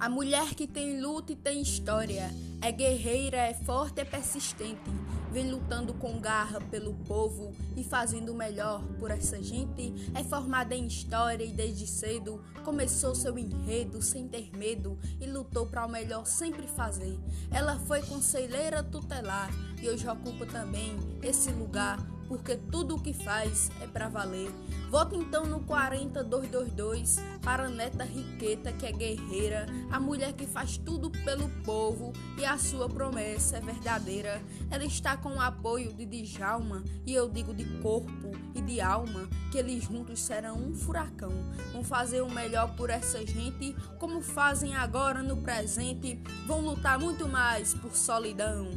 A mulher que tem luta e tem história, é guerreira, é forte, é persistente, vem lutando com garra pelo povo e fazendo o melhor por essa gente. É formada em história e desde cedo começou seu enredo sem ter medo e lutou para o melhor sempre fazer. Ela foi conselheira tutelar e hoje ocupa também esse lugar porque tudo o que faz é para valer. Vote então no 40222 para a neta Riqueta, que é guerreira, a mulher que faz tudo pelo povo e a sua promessa é verdadeira. Ela está com o apoio de Djalma e eu digo de corpo e de alma que eles juntos serão um furacão. Vão fazer o melhor por essa gente, como fazem agora no presente. Vão lutar muito mais por solidão.